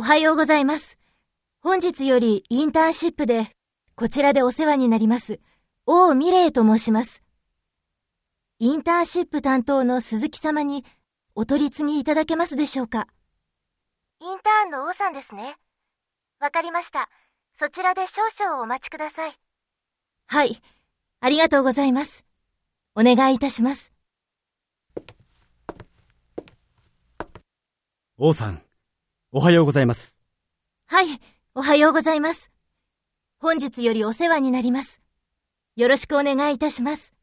おはようございます。本日よりインターンシップで、こちらでお世話になります、王美玲と申します。インターンシップ担当の鈴木様にお取り次ぎいただけますでしょうか？インターンの王さんですね。わかりました。そちらで少々お待ちください。はい。ありがとうございます。お願いいたします。王さん、おはようございます。はい、おはようございます。本日よりお世話になります。よろしくお願いいたします。